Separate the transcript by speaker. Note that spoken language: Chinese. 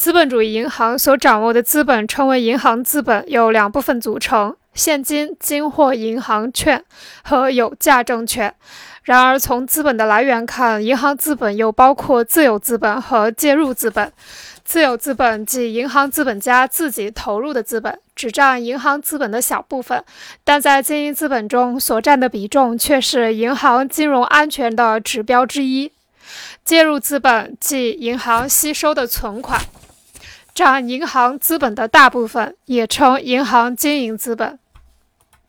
Speaker 1: 资本主义银行所掌握的资本称为银行资本，由两部分组成：现金、金或银行券和有价证券。然而，从资本的来源看，银行资本又包括自有资本和介入资本。自有资本即银行资本家自己投入的资本，只占银行资本的小部分，但在经营资本中所占的比重却是银行金融安全的指标之一。介入资本即银行吸收的存款。占银行资本的大部分，也称银行经营资本。